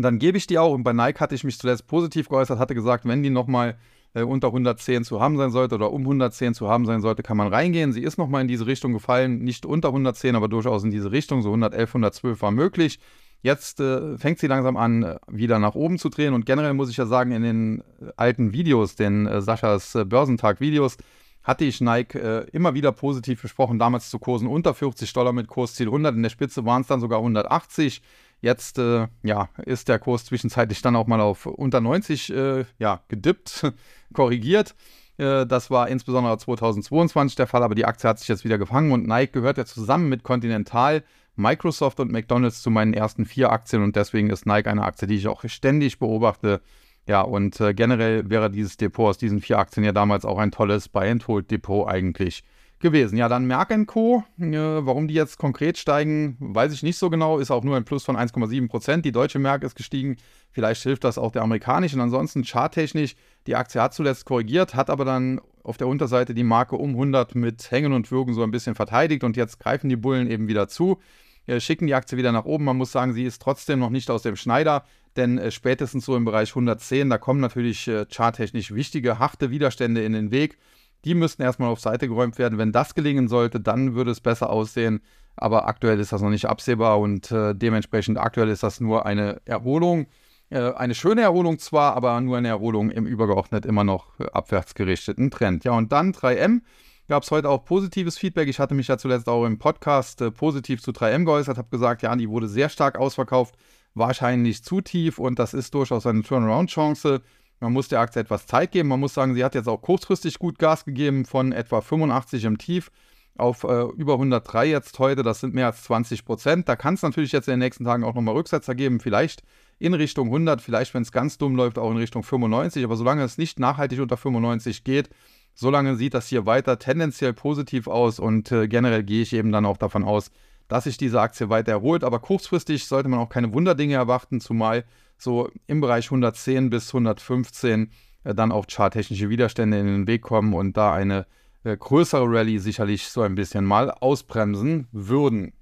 Und dann gebe ich die auch. Und bei Nike hatte ich mich zuletzt positiv geäußert, hatte gesagt, wenn die nochmal äh, unter 110 zu haben sein sollte oder um 110 zu haben sein sollte, kann man reingehen. Sie ist nochmal in diese Richtung gefallen, nicht unter 110, aber durchaus in diese Richtung. So 111, 112 war möglich. Jetzt äh, fängt sie langsam an, äh, wieder nach oben zu drehen. Und generell muss ich ja sagen, in den alten Videos, den äh, Saschas äh, Börsentag-Videos, hatte ich Nike äh, immer wieder positiv besprochen. Damals zu Kursen unter 40 Dollar mit Kursziel 100. In der Spitze waren es dann sogar 180. Jetzt äh, ja, ist der Kurs zwischenzeitlich dann auch mal auf unter 90 äh, ja, gedippt, korrigiert. Äh, das war insbesondere 2022 der Fall, aber die Aktie hat sich jetzt wieder gefangen und Nike gehört ja zusammen mit Continental, Microsoft und McDonald's zu meinen ersten vier Aktien und deswegen ist Nike eine Aktie, die ich auch ständig beobachte. Ja, und äh, generell wäre dieses Depot aus diesen vier Aktien ja damals auch ein tolles Buy-and-Hold-Depot eigentlich gewesen. Ja, dann Merck Co. Äh, warum die jetzt konkret steigen, weiß ich nicht so genau. Ist auch nur ein Plus von 1,7 Prozent. Die deutsche Merck ist gestiegen. Vielleicht hilft das auch der amerikanischen. Ansonsten charttechnisch, die Aktie hat zuletzt korrigiert, hat aber dann auf der Unterseite die Marke um 100 mit Hängen und Würgen so ein bisschen verteidigt und jetzt greifen die Bullen eben wieder zu. Äh, schicken die Aktie wieder nach oben. Man muss sagen, sie ist trotzdem noch nicht aus dem Schneider, denn äh, spätestens so im Bereich 110, da kommen natürlich äh, charttechnisch wichtige, harte Widerstände in den Weg. Die müssten erstmal auf Seite geräumt werden. Wenn das gelingen sollte, dann würde es besser aussehen. Aber aktuell ist das noch nicht absehbar und äh, dementsprechend aktuell ist das nur eine Erholung. Äh, eine schöne Erholung zwar, aber nur eine Erholung im übergeordnet immer noch abwärts gerichteten Trend. Ja, und dann 3M. Gab es heute auch positives Feedback. Ich hatte mich ja zuletzt auch im Podcast äh, positiv zu 3M geäußert, habe gesagt, ja, die wurde sehr stark ausverkauft, wahrscheinlich zu tief und das ist durchaus eine Turnaround-Chance. Man muss der Aktie etwas Zeit geben. Man muss sagen, sie hat jetzt auch kurzfristig gut Gas gegeben von etwa 85 im Tief auf äh, über 103 jetzt heute. Das sind mehr als 20 Prozent. Da kann es natürlich jetzt in den nächsten Tagen auch nochmal Rücksetzer geben. Vielleicht in Richtung 100, vielleicht, wenn es ganz dumm läuft, auch in Richtung 95. Aber solange es nicht nachhaltig unter 95 geht, solange sieht das hier weiter tendenziell positiv aus. Und äh, generell gehe ich eben dann auch davon aus, dass sich diese Aktie weiter erholt. Aber kurzfristig sollte man auch keine Wunderdinge erwarten, zumal so im Bereich 110 bis 115 äh, dann auch charttechnische Widerstände in den Weg kommen und da eine äh, größere Rallye sicherlich so ein bisschen mal ausbremsen würden.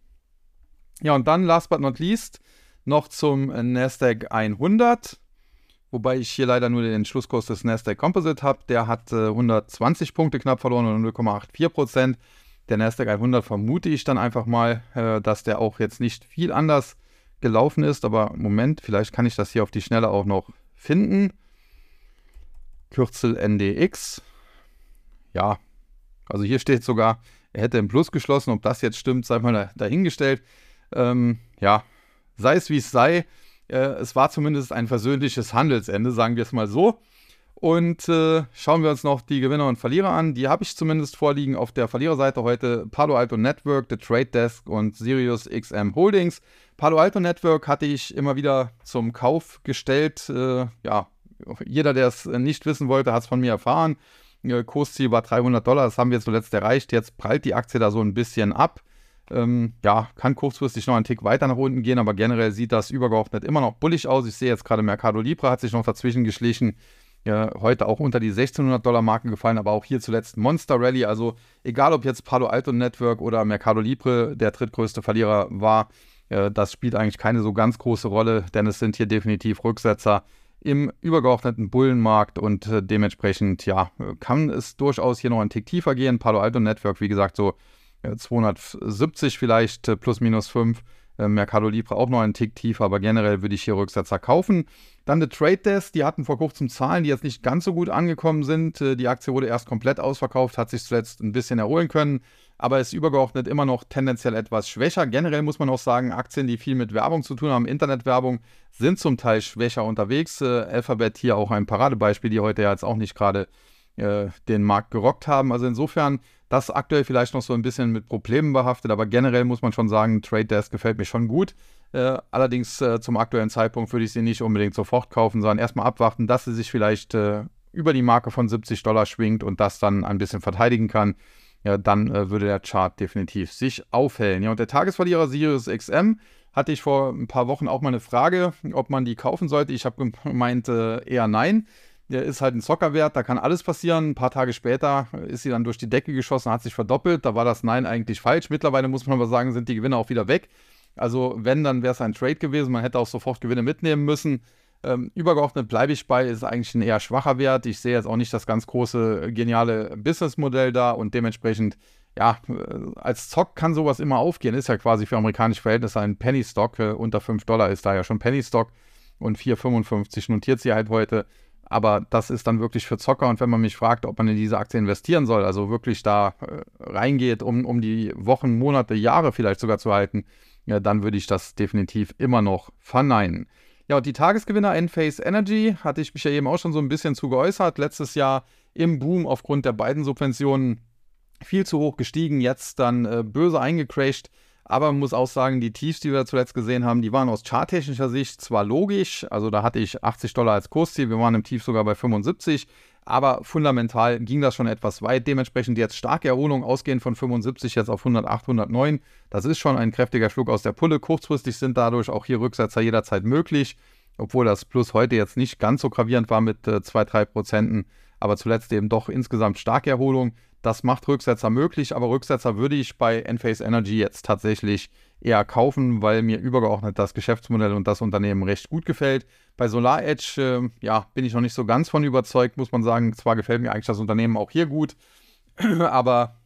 Ja, und dann last but not least noch zum Nasdaq 100, wobei ich hier leider nur den Schlusskurs des Nasdaq Composite habe. Der hat äh, 120 Punkte knapp verloren und 0,84 Prozent. Der Nasdaq 100 vermute ich dann einfach mal, äh, dass der auch jetzt nicht viel anders gelaufen ist. Aber Moment, vielleicht kann ich das hier auf die Schnelle auch noch finden. Kürzel NDX. Ja, also hier steht sogar, er hätte im Plus geschlossen. Ob das jetzt stimmt, sei mal dahingestellt. Ähm, ja, sei es wie es sei. Äh, es war zumindest ein versöhnliches Handelsende, sagen wir es mal so. Und äh, schauen wir uns noch die Gewinner und Verlierer an. Die habe ich zumindest vorliegen auf der Verliererseite heute Palo Alto Network, The Trade Desk und Sirius XM Holdings. Palo Alto Network hatte ich immer wieder zum Kauf gestellt. Äh, ja, jeder, der es nicht wissen wollte, hat es von mir erfahren. Äh, Kursziel war 300 Dollar, das haben wir zuletzt erreicht. Jetzt prallt die Aktie da so ein bisschen ab. Ähm, ja, kann kurzfristig noch einen Tick weiter nach unten gehen, aber generell sieht das übergeordnet immer noch bullig aus. Ich sehe jetzt gerade Mercado Libre hat sich noch dazwischen geschlichen ja, heute auch unter die 1600 Dollar Marken gefallen, aber auch hier zuletzt Monster Rally. Also egal, ob jetzt Palo Alto Network oder Mercado Libre der drittgrößte Verlierer war, das spielt eigentlich keine so ganz große Rolle, denn es sind hier definitiv Rücksetzer im übergeordneten Bullenmarkt und äh, dementsprechend, ja, kann es durchaus hier noch einen Tick tiefer gehen. Palo Alto Network, wie gesagt, so äh, 270 vielleicht, äh, plus minus 5. Äh, Mercado Libre auch noch einen Tick tiefer, aber generell würde ich hier Rücksetzer kaufen. Dann der Trade Desk, die hatten vor kurzem Zahlen, die jetzt nicht ganz so gut angekommen sind. Äh, die Aktie wurde erst komplett ausverkauft, hat sich zuletzt ein bisschen erholen können, aber ist übergeordnet immer noch tendenziell etwas schwächer. Generell muss man auch sagen, Aktien, die viel mit Werbung zu tun haben, Internetwerbung, sind zum Teil schwächer unterwegs. Äh, Alphabet hier auch ein Paradebeispiel, die heute ja jetzt auch nicht gerade äh, den Markt gerockt haben. Also insofern das aktuell vielleicht noch so ein bisschen mit Problemen behaftet, aber generell muss man schon sagen, Trade Desk gefällt mir schon gut. Äh, allerdings äh, zum aktuellen Zeitpunkt würde ich sie nicht unbedingt sofort kaufen, sondern erstmal abwarten, dass sie sich vielleicht äh, über die Marke von 70 Dollar schwingt und das dann ein bisschen verteidigen kann. Ja, dann äh, würde der Chart definitiv sich aufhellen. Ja, und der Tagesverlierer Sirius XM hatte ich vor ein paar Wochen auch mal eine Frage, ob man die kaufen sollte. Ich habe gemeint, äh, eher nein der ist halt ein Zockerwert, da kann alles passieren. Ein paar Tage später ist sie dann durch die Decke geschossen, hat sich verdoppelt. Da war das Nein eigentlich falsch. Mittlerweile muss man aber sagen, sind die Gewinne auch wieder weg. Also wenn, dann wäre es ein Trade gewesen. Man hätte auch sofort Gewinne mitnehmen müssen. Ähm, übergeordnet bleibe ich bei, ist eigentlich ein eher schwacher Wert. Ich sehe jetzt auch nicht das ganz große, geniale Businessmodell da und dementsprechend, ja, äh, als Zock kann sowas immer aufgehen. Ist ja quasi für amerikanische Verhältnisse ein Penny Stock. Äh, unter 5 Dollar ist da ja schon Penny Stock und 4,55 notiert sie halt heute. Aber das ist dann wirklich für Zocker. Und wenn man mich fragt, ob man in diese Aktie investieren soll, also wirklich da äh, reingeht, um, um die Wochen, Monate, Jahre vielleicht sogar zu halten, ja, dann würde ich das definitiv immer noch verneinen. Ja, und die Tagesgewinner Enphase Energy hatte ich mich ja eben auch schon so ein bisschen zu geäußert. Letztes Jahr im Boom aufgrund der beiden Subventionen viel zu hoch gestiegen, jetzt dann äh, böse eingecrashed. Aber man muss auch sagen, die Tiefs, die wir zuletzt gesehen haben, die waren aus charttechnischer Sicht zwar logisch, also da hatte ich 80 Dollar als Kursziel, wir waren im Tief sogar bei 75, aber fundamental ging das schon etwas weit. Dementsprechend jetzt starke Erholung, ausgehend von 75 jetzt auf 108, 109. Das ist schon ein kräftiger Schluck aus der Pulle. Kurzfristig sind dadurch auch hier Rücksetzer jederzeit möglich, obwohl das Plus heute jetzt nicht ganz so gravierend war mit äh, 2, 3 Prozenten, aber zuletzt eben doch insgesamt starke Erholung. Das macht Rücksetzer möglich, aber Rücksetzer würde ich bei Enphase Energy jetzt tatsächlich eher kaufen, weil mir übergeordnet das Geschäftsmodell und das Unternehmen recht gut gefällt. Bei Solar Edge, äh, ja, bin ich noch nicht so ganz von überzeugt, muss man sagen. Zwar gefällt mir eigentlich das Unternehmen auch hier gut, aber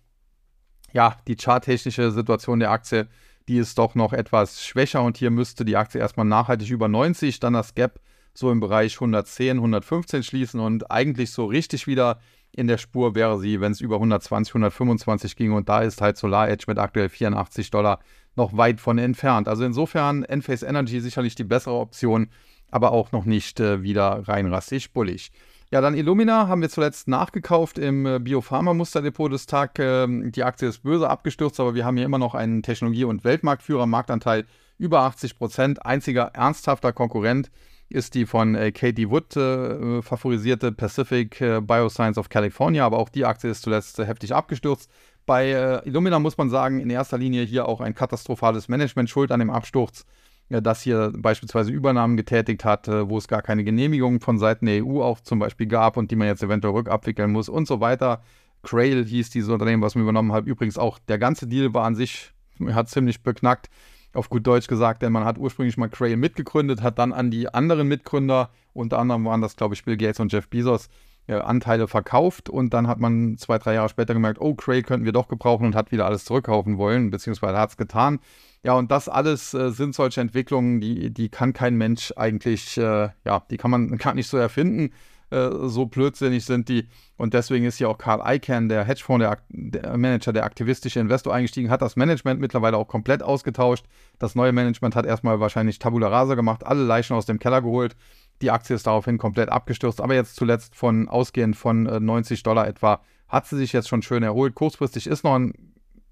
ja, die charttechnische Situation der Aktie, die ist doch noch etwas schwächer und hier müsste die Aktie erstmal nachhaltig über 90, dann das Gap so im Bereich 110, 115 schließen und eigentlich so richtig wieder in der Spur wäre sie, wenn es über 120, 125 ging. Und da ist halt Solar Edge mit aktuell 84 Dollar noch weit von entfernt. Also insofern Enphase Energy sicherlich die bessere Option, aber auch noch nicht äh, wieder rein rassig bullig. Ja, dann Illumina haben wir zuletzt nachgekauft im äh, Biopharma-Musterdepot des Tag. Äh, die Aktie ist böse abgestürzt, aber wir haben hier immer noch einen Technologie- und Weltmarktführer, Marktanteil über 80 Prozent. Einziger ernsthafter Konkurrent ist die von äh, Katie Wood äh, favorisierte Pacific äh, Bioscience of California, aber auch die Aktie ist zuletzt heftig abgestürzt. Bei äh, Illumina muss man sagen, in erster Linie hier auch ein katastrophales Management schuld an dem Absturz, äh, das hier beispielsweise Übernahmen getätigt hat, wo es gar keine Genehmigung von Seiten der EU auch zum Beispiel gab und die man jetzt eventuell rückabwickeln muss und so weiter. Crail hieß dieses Unternehmen, was man übernommen hat. Übrigens auch der ganze Deal war an sich, hat ziemlich beknackt auf gut Deutsch gesagt, denn man hat ursprünglich mal Crail mitgegründet, hat dann an die anderen Mitgründer, unter anderem waren das, glaube ich, Bill Gates und Jeff Bezos, äh, Anteile verkauft und dann hat man zwei, drei Jahre später gemerkt, oh, Crail könnten wir doch gebrauchen und hat wieder alles zurückkaufen wollen, beziehungsweise hat es getan. Ja, und das alles äh, sind solche Entwicklungen, die, die kann kein Mensch eigentlich, äh, ja, die kann man gar nicht so erfinden. Äh, so blödsinnig sind die. Und deswegen ist hier auch Carl Icahn, der Hedgefonds, der, der, Manager, der aktivistische Investor eingestiegen, hat das Management mittlerweile auch komplett ausgetauscht. Das neue Management hat erstmal wahrscheinlich Tabula Rasa gemacht, alle Leichen aus dem Keller geholt. Die Aktie ist daraufhin komplett abgestürzt, aber jetzt zuletzt von ausgehend von 90 Dollar etwa hat sie sich jetzt schon schön erholt. Kurzfristig ist noch ein,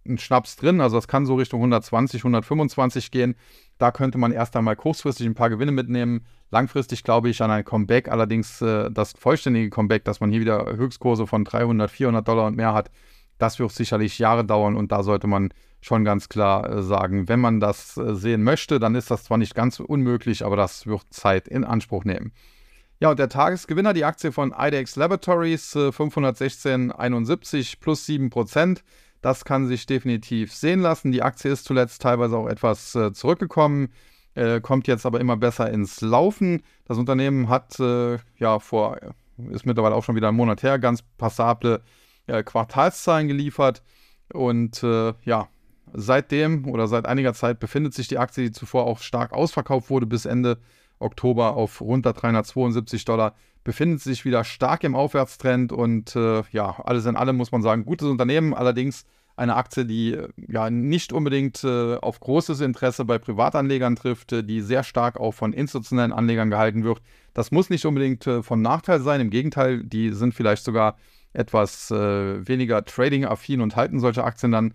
ein Schnaps drin, also das kann so Richtung 120, 125 gehen. Da könnte man erst einmal kurzfristig ein paar Gewinne mitnehmen. Langfristig glaube ich an ein Comeback, allerdings äh, das vollständige Comeback, dass man hier wieder Höchstkurse von 300, 400 Dollar und mehr hat, das wird sicherlich Jahre dauern und da sollte man schon ganz klar äh, sagen, wenn man das äh, sehen möchte, dann ist das zwar nicht ganz unmöglich, aber das wird Zeit in Anspruch nehmen. Ja, und der Tagesgewinner, die Aktie von IDEX Laboratories, 516,71 äh, plus 7%. Das kann sich definitiv sehen lassen. Die Aktie ist zuletzt teilweise auch etwas zurückgekommen, kommt jetzt aber immer besser ins Laufen. Das Unternehmen hat ja vor, ist mittlerweile auch schon wieder einen Monat her, ganz passable Quartalszahlen geliefert. Und ja, seitdem oder seit einiger Zeit befindet sich die Aktie, die zuvor auch stark ausverkauft wurde, bis Ende Oktober auf runter 372 Dollar, befindet sich wieder stark im Aufwärtstrend und äh, ja, alles in allem muss man sagen, gutes Unternehmen, allerdings eine Aktie, die äh, ja nicht unbedingt äh, auf großes Interesse bei Privatanlegern trifft, äh, die sehr stark auch von institutionellen Anlegern gehalten wird. Das muss nicht unbedingt äh, von Nachteil sein, im Gegenteil, die sind vielleicht sogar etwas äh, weniger trading-affin und halten solche Aktien dann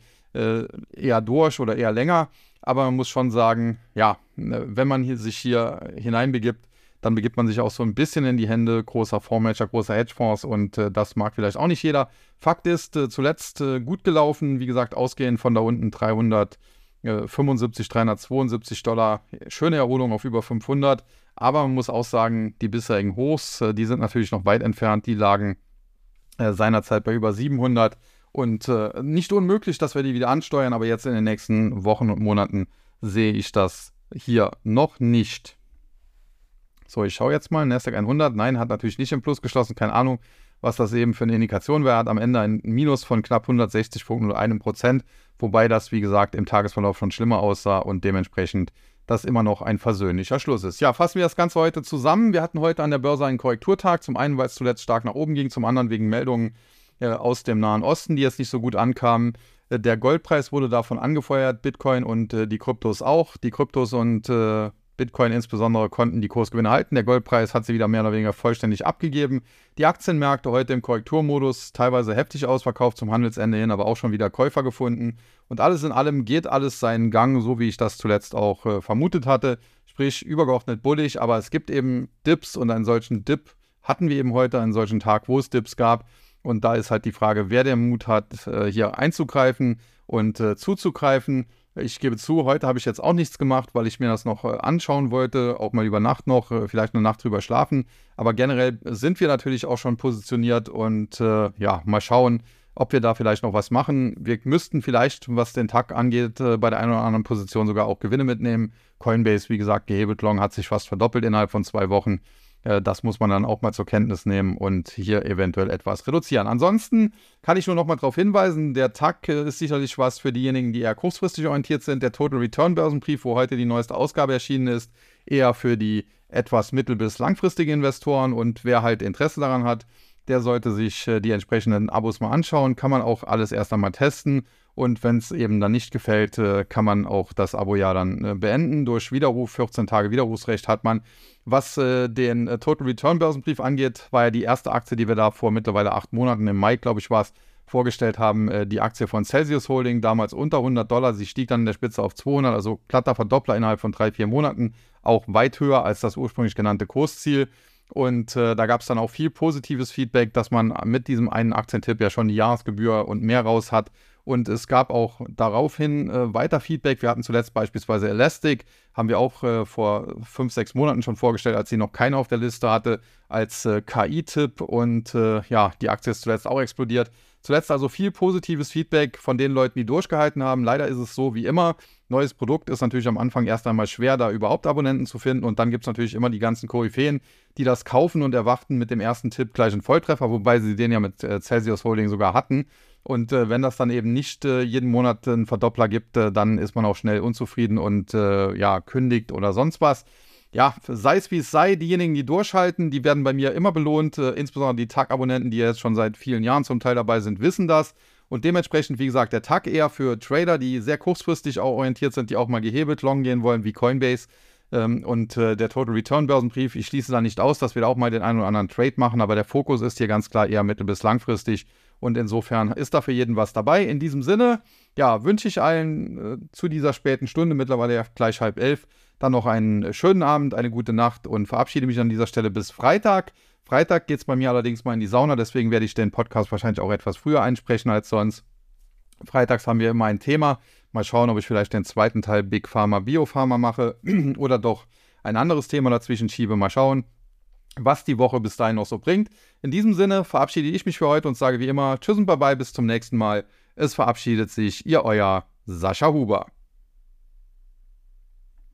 eher durch oder eher länger. Aber man muss schon sagen, ja, ne, wenn man hier, sich hier hineinbegibt, dann begibt man sich auch so ein bisschen in die Hände großer Fondsmanager, großer Hedgefonds. Und äh, das mag vielleicht auch nicht jeder. Fakt ist, äh, zuletzt äh, gut gelaufen, wie gesagt, ausgehend von da unten 375, 372 Dollar, schöne Erholung auf über 500, aber man muss auch sagen, die bisherigen Hochs, äh, die sind natürlich noch weit entfernt, die lagen äh, seinerzeit bei über 700 und äh, nicht unmöglich, dass wir die wieder ansteuern, aber jetzt in den nächsten Wochen und Monaten sehe ich das hier noch nicht. So, ich schaue jetzt mal. Nasdaq 100, nein, hat natürlich nicht im Plus geschlossen. Keine Ahnung, was das eben für eine Indikation wäre. Hat am Ende ein Minus von knapp 160 Punkten oder einem Prozent. Wobei das, wie gesagt, im Tagesverlauf schon schlimmer aussah und dementsprechend das immer noch ein versöhnlicher Schluss ist. Ja, fassen wir das Ganze heute zusammen. Wir hatten heute an der Börse einen Korrekturtag. Zum einen, weil es zuletzt stark nach oben ging, zum anderen wegen Meldungen aus dem Nahen Osten, die jetzt nicht so gut ankamen. Äh, der Goldpreis wurde davon angefeuert, Bitcoin und äh, die Kryptos auch. Die Kryptos und äh, Bitcoin insbesondere konnten die Kursgewinne halten. Der Goldpreis hat sie wieder mehr oder weniger vollständig abgegeben. Die Aktienmärkte heute im Korrekturmodus, teilweise heftig ausverkauft zum Handelsende hin, aber auch schon wieder Käufer gefunden. Und alles in allem geht alles seinen Gang, so wie ich das zuletzt auch äh, vermutet hatte. Sprich, übergeordnet bullig, aber es gibt eben Dips und einen solchen Dip hatten wir eben heute, einen solchen Tag, wo es Dips gab. Und da ist halt die Frage, wer der Mut hat, äh, hier einzugreifen und äh, zuzugreifen. Ich gebe zu, heute habe ich jetzt auch nichts gemacht, weil ich mir das noch äh, anschauen wollte, auch mal über Nacht noch, vielleicht eine Nacht drüber schlafen. Aber generell sind wir natürlich auch schon positioniert und äh, ja, mal schauen, ob wir da vielleicht noch was machen. Wir müssten vielleicht, was den Tag angeht, bei der einen oder anderen Position sogar auch Gewinne mitnehmen. Coinbase, wie gesagt, gehebelt long, hat sich fast verdoppelt innerhalb von zwei Wochen. Äh, das muss man dann auch mal zur Kenntnis nehmen und hier eventuell etwas reduzieren. Ansonsten kann ich nur noch mal darauf hinweisen, der TAC äh, ist sicherlich was für diejenigen, die eher kurzfristig orientiert sind. Der Total Return Börsenbrief, wo heute die neueste Ausgabe erschienen ist, eher für die etwas mittel- bis langfristige Investoren und wer halt Interesse daran hat, der sollte sich äh, die entsprechenden Abos mal anschauen. Kann man auch alles erst einmal testen und wenn es eben dann nicht gefällt, kann man auch das Abo ja dann beenden. Durch Widerruf, 14 Tage Widerrufsrecht hat man. Was äh, den äh, Total Return Börsenbrief angeht, war ja die erste Aktie, die wir da vor mittlerweile acht Monaten, im Mai, glaube ich, war es, vorgestellt haben, äh, die Aktie von Celsius Holding, damals unter 100 Dollar. Sie stieg dann in der Spitze auf 200, also platter Verdoppler innerhalb von drei, vier Monaten, auch weit höher als das ursprünglich genannte Kursziel. Und äh, da gab es dann auch viel positives Feedback, dass man mit diesem einen Aktientipp ja schon die Jahresgebühr und mehr raus hat und es gab auch daraufhin äh, weiter Feedback. Wir hatten zuletzt beispielsweise Elastic, haben wir auch äh, vor fünf, sechs Monaten schon vorgestellt, als sie noch keine auf der Liste hatte, als äh, KI-Tipp. Und äh, ja, die Aktie ist zuletzt auch explodiert. Zuletzt also viel positives Feedback von den Leuten, die durchgehalten haben. Leider ist es so wie immer. Neues Produkt ist natürlich am Anfang erst einmal schwer, da überhaupt Abonnenten zu finden. Und dann gibt es natürlich immer die ganzen Koryphäen, die das kaufen und erwarten mit dem ersten Tipp gleich einen Volltreffer, wobei sie den ja mit äh, Celsius Holding sogar hatten. Und äh, wenn das dann eben nicht äh, jeden Monat einen Verdoppler gibt, äh, dann ist man auch schnell unzufrieden und äh, ja, kündigt oder sonst was. Ja, sei es wie es sei, diejenigen, die durchhalten, die werden bei mir immer belohnt. Äh, insbesondere die TAG-Abonnenten, die jetzt schon seit vielen Jahren zum Teil dabei sind, wissen das. Und dementsprechend, wie gesagt, der TAG eher für Trader, die sehr kurzfristig auch orientiert sind, die auch mal gehebelt long gehen wollen, wie Coinbase. Ähm, und äh, der Total Return Börsenbrief, ich schließe da nicht aus, dass wir da auch mal den einen oder anderen Trade machen, aber der Fokus ist hier ganz klar eher mittel- bis langfristig. Und insofern ist da für jeden was dabei. In diesem Sinne, ja, wünsche ich allen äh, zu dieser späten Stunde, mittlerweile ja gleich halb elf, dann noch einen schönen Abend, eine gute Nacht und verabschiede mich an dieser Stelle bis Freitag. Freitag geht es bei mir allerdings mal in die Sauna, deswegen werde ich den Podcast wahrscheinlich auch etwas früher einsprechen als sonst. Freitags haben wir immer ein Thema. Mal schauen, ob ich vielleicht den zweiten Teil Big Pharma, Biopharma mache oder doch ein anderes Thema dazwischen schiebe. Mal schauen, was die Woche bis dahin noch so bringt. In diesem Sinne verabschiede ich mich für heute und sage wie immer Tschüss und Bye-bye, bis zum nächsten Mal. Es verabschiedet sich Ihr Euer Sascha Huber.